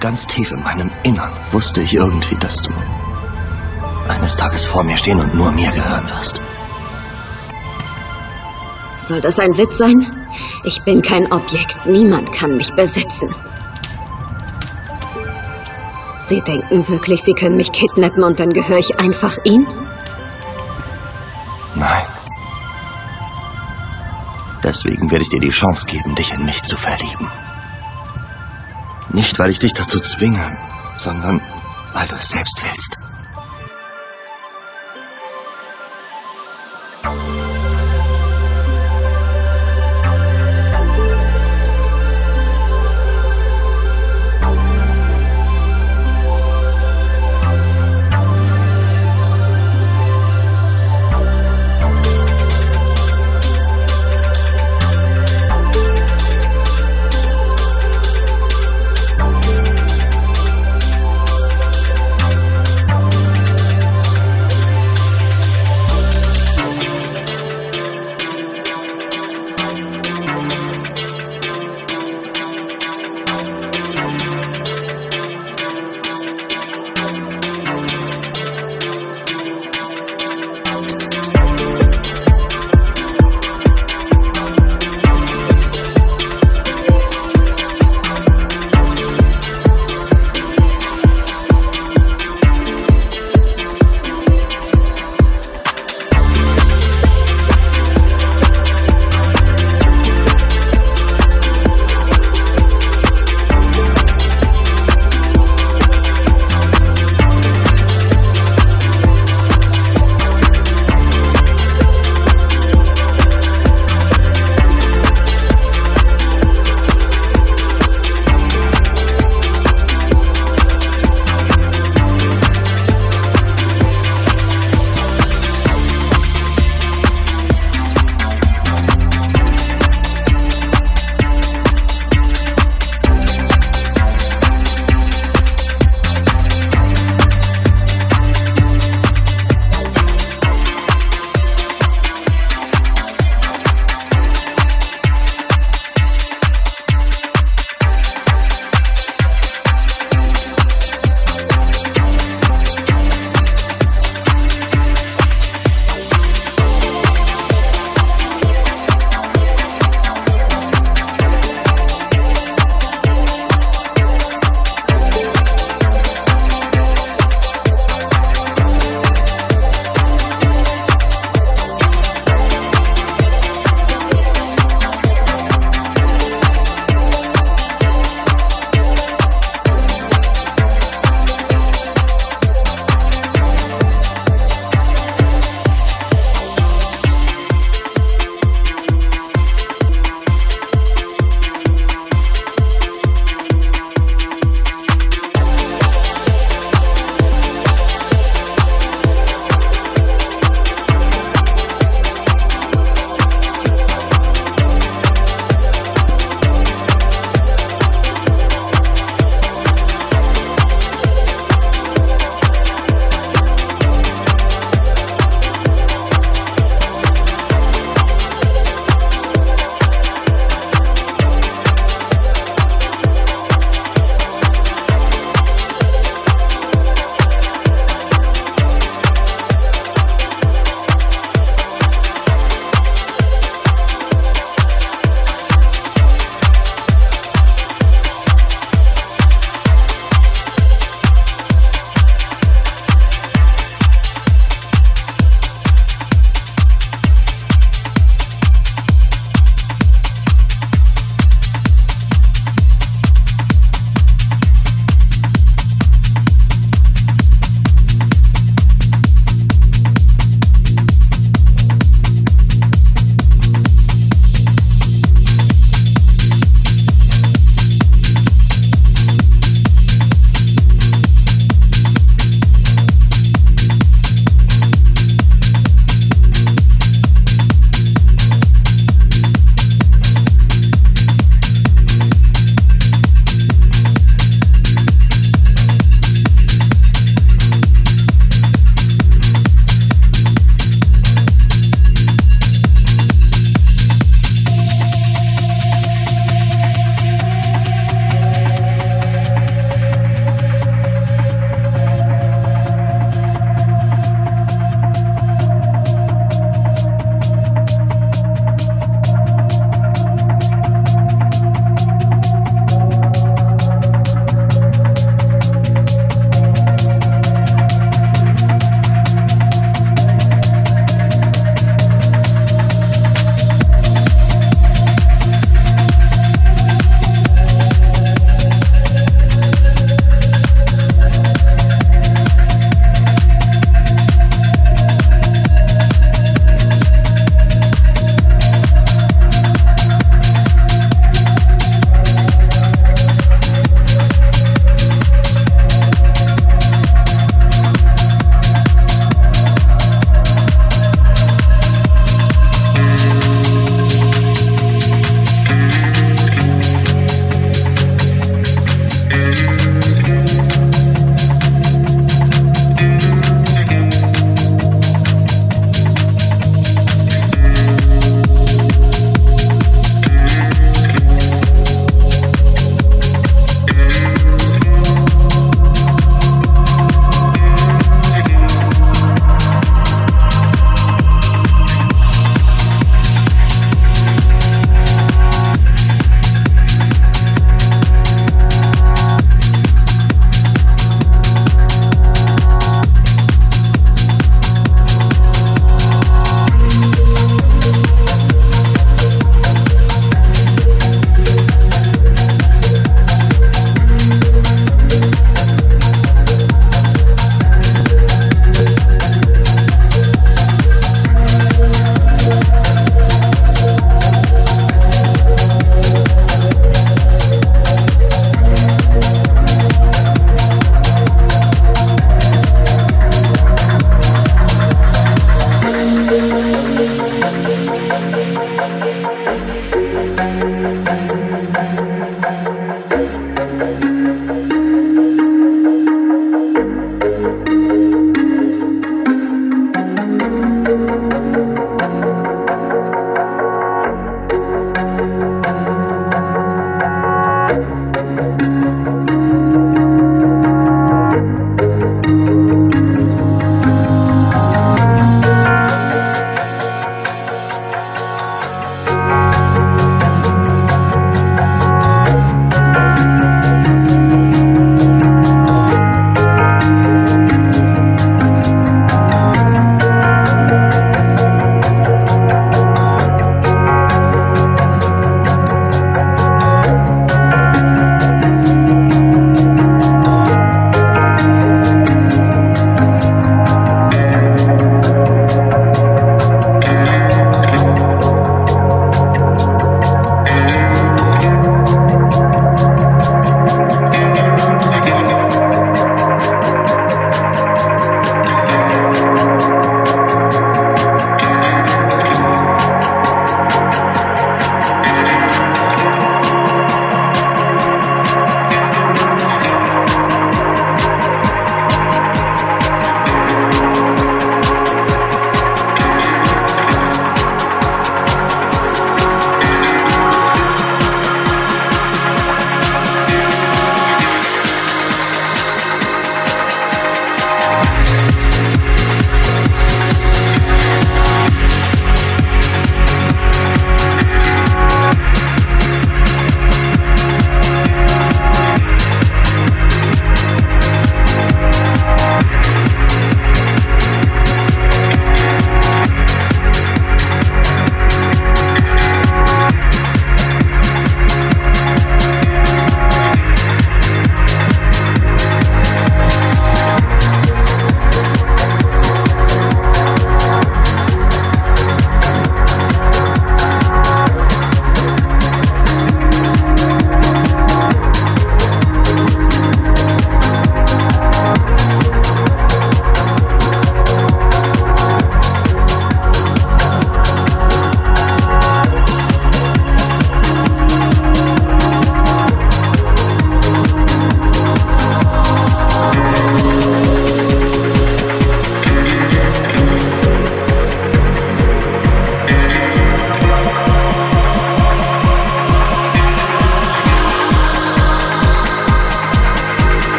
Ganz tief in meinem Innern wusste ich irgendwie, dass du eines Tages vor mir stehen und nur mir gehören wirst. Soll das ein Witz sein? Ich bin kein Objekt. Niemand kann mich besitzen. Sie denken wirklich, Sie können mich kidnappen und dann gehöre ich einfach Ihnen? Nein. Deswegen werde ich dir die Chance geben, dich in mich zu verlieben. Nicht, weil ich dich dazu zwinge, sondern weil du es selbst willst.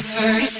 things.